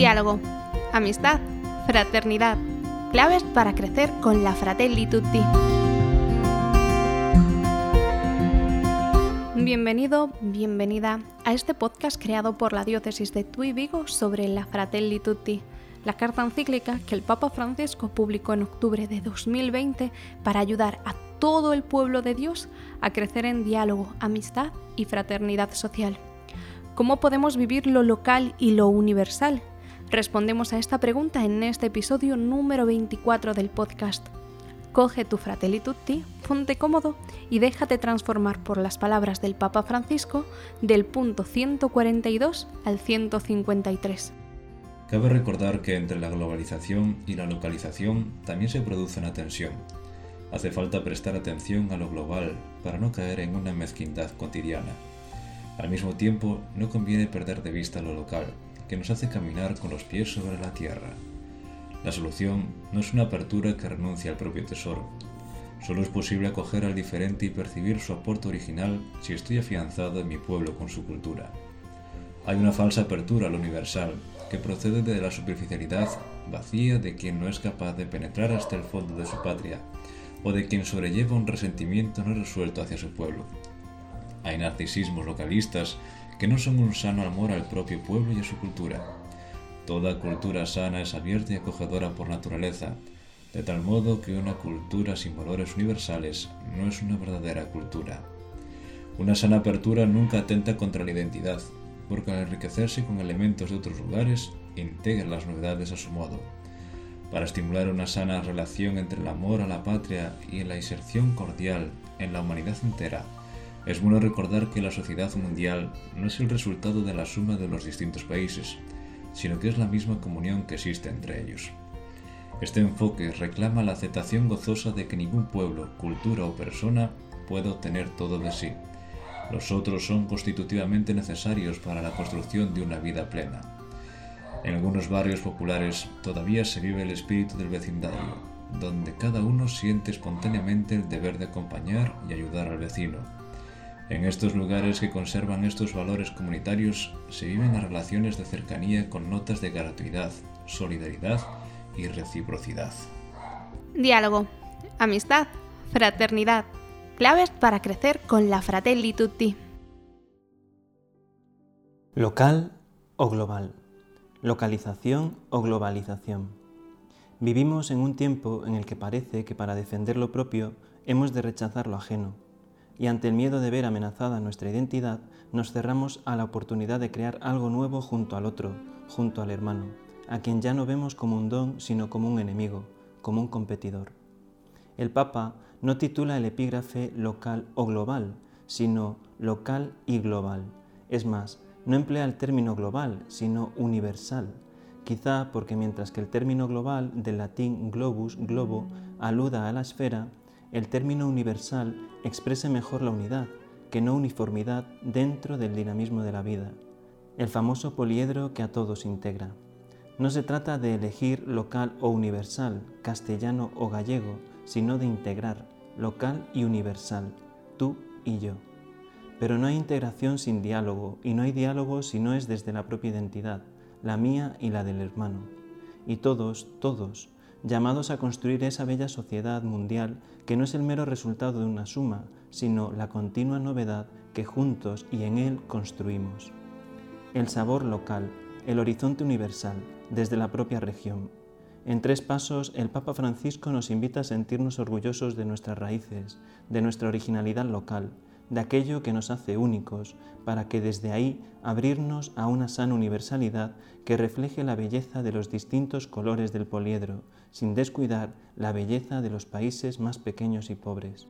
Diálogo, amistad, fraternidad, claves para crecer con la Fratelli Tutti. Bienvenido, bienvenida a este podcast creado por la diócesis de Tui Vigo sobre la Fratelli Tutti, la carta encíclica que el Papa Francisco publicó en octubre de 2020 para ayudar a todo el pueblo de Dios a crecer en diálogo, amistad y fraternidad social. ¿Cómo podemos vivir lo local y lo universal? Respondemos a esta pregunta en este episodio número 24 del podcast. Coge tu Fratelli Tutti, ponte cómodo y déjate transformar por las palabras del Papa Francisco del punto 142 al 153. Cabe recordar que entre la globalización y la localización también se produce una tensión. Hace falta prestar atención a lo global para no caer en una mezquindad cotidiana. Al mismo tiempo, no conviene perder de vista lo local, que nos hace caminar con los pies sobre la tierra. La solución no es una apertura que renuncie al propio tesoro. Solo es posible acoger al diferente y percibir su aporte original si estoy afianzado en mi pueblo con su cultura. Hay una falsa apertura a lo universal que procede de la superficialidad vacía de quien no es capaz de penetrar hasta el fondo de su patria o de quien sobrelleva un resentimiento no resuelto hacia su pueblo. Hay narcisismos localistas que no son un sano amor al propio pueblo y a su cultura. Toda cultura sana es abierta y acogedora por naturaleza, de tal modo que una cultura sin valores universales no es una verdadera cultura. Una sana apertura nunca atenta contra la identidad, porque al enriquecerse con elementos de otros lugares, integra las novedades a su modo. Para estimular una sana relación entre el amor a la patria y la inserción cordial en la humanidad entera, es bueno recordar que la sociedad mundial no es el resultado de la suma de los distintos países, sino que es la misma comunión que existe entre ellos. Este enfoque reclama la aceptación gozosa de que ningún pueblo, cultura o persona puede obtener todo de sí. Los otros son constitutivamente necesarios para la construcción de una vida plena. En algunos barrios populares todavía se vive el espíritu del vecindario, donde cada uno siente espontáneamente el deber de acompañar y ayudar al vecino en estos lugares que conservan estos valores comunitarios se viven las relaciones de cercanía con notas de gratuidad, solidaridad y reciprocidad. Diálogo, amistad, fraternidad, claves para crecer con la Fratelli Tutti. Local o global, localización o globalización. Vivimos en un tiempo en el que parece que para defender lo propio hemos de rechazar lo ajeno y ante el miedo de ver amenazada nuestra identidad, nos cerramos a la oportunidad de crear algo nuevo junto al otro, junto al hermano, a quien ya no vemos como un don, sino como un enemigo, como un competidor. El Papa no titula el epígrafe local o global, sino local y global. Es más, no emplea el término global, sino universal, quizá porque mientras que el término global, del latín globus, globo, aluda a la esfera, el término universal exprese mejor la unidad que no uniformidad dentro del dinamismo de la vida, el famoso poliedro que a todos integra. No se trata de elegir local o universal, castellano o gallego, sino de integrar local y universal, tú y yo. Pero no hay integración sin diálogo, y no hay diálogo si no es desde la propia identidad, la mía y la del hermano. Y todos, todos, llamados a construir esa bella sociedad mundial que no es el mero resultado de una suma, sino la continua novedad que juntos y en él construimos. El sabor local, el horizonte universal, desde la propia región. En tres pasos, el Papa Francisco nos invita a sentirnos orgullosos de nuestras raíces, de nuestra originalidad local, de aquello que nos hace únicos, para que desde ahí abrirnos a una sana universalidad que refleje la belleza de los distintos colores del poliedro, sin descuidar la belleza de los países más pequeños y pobres.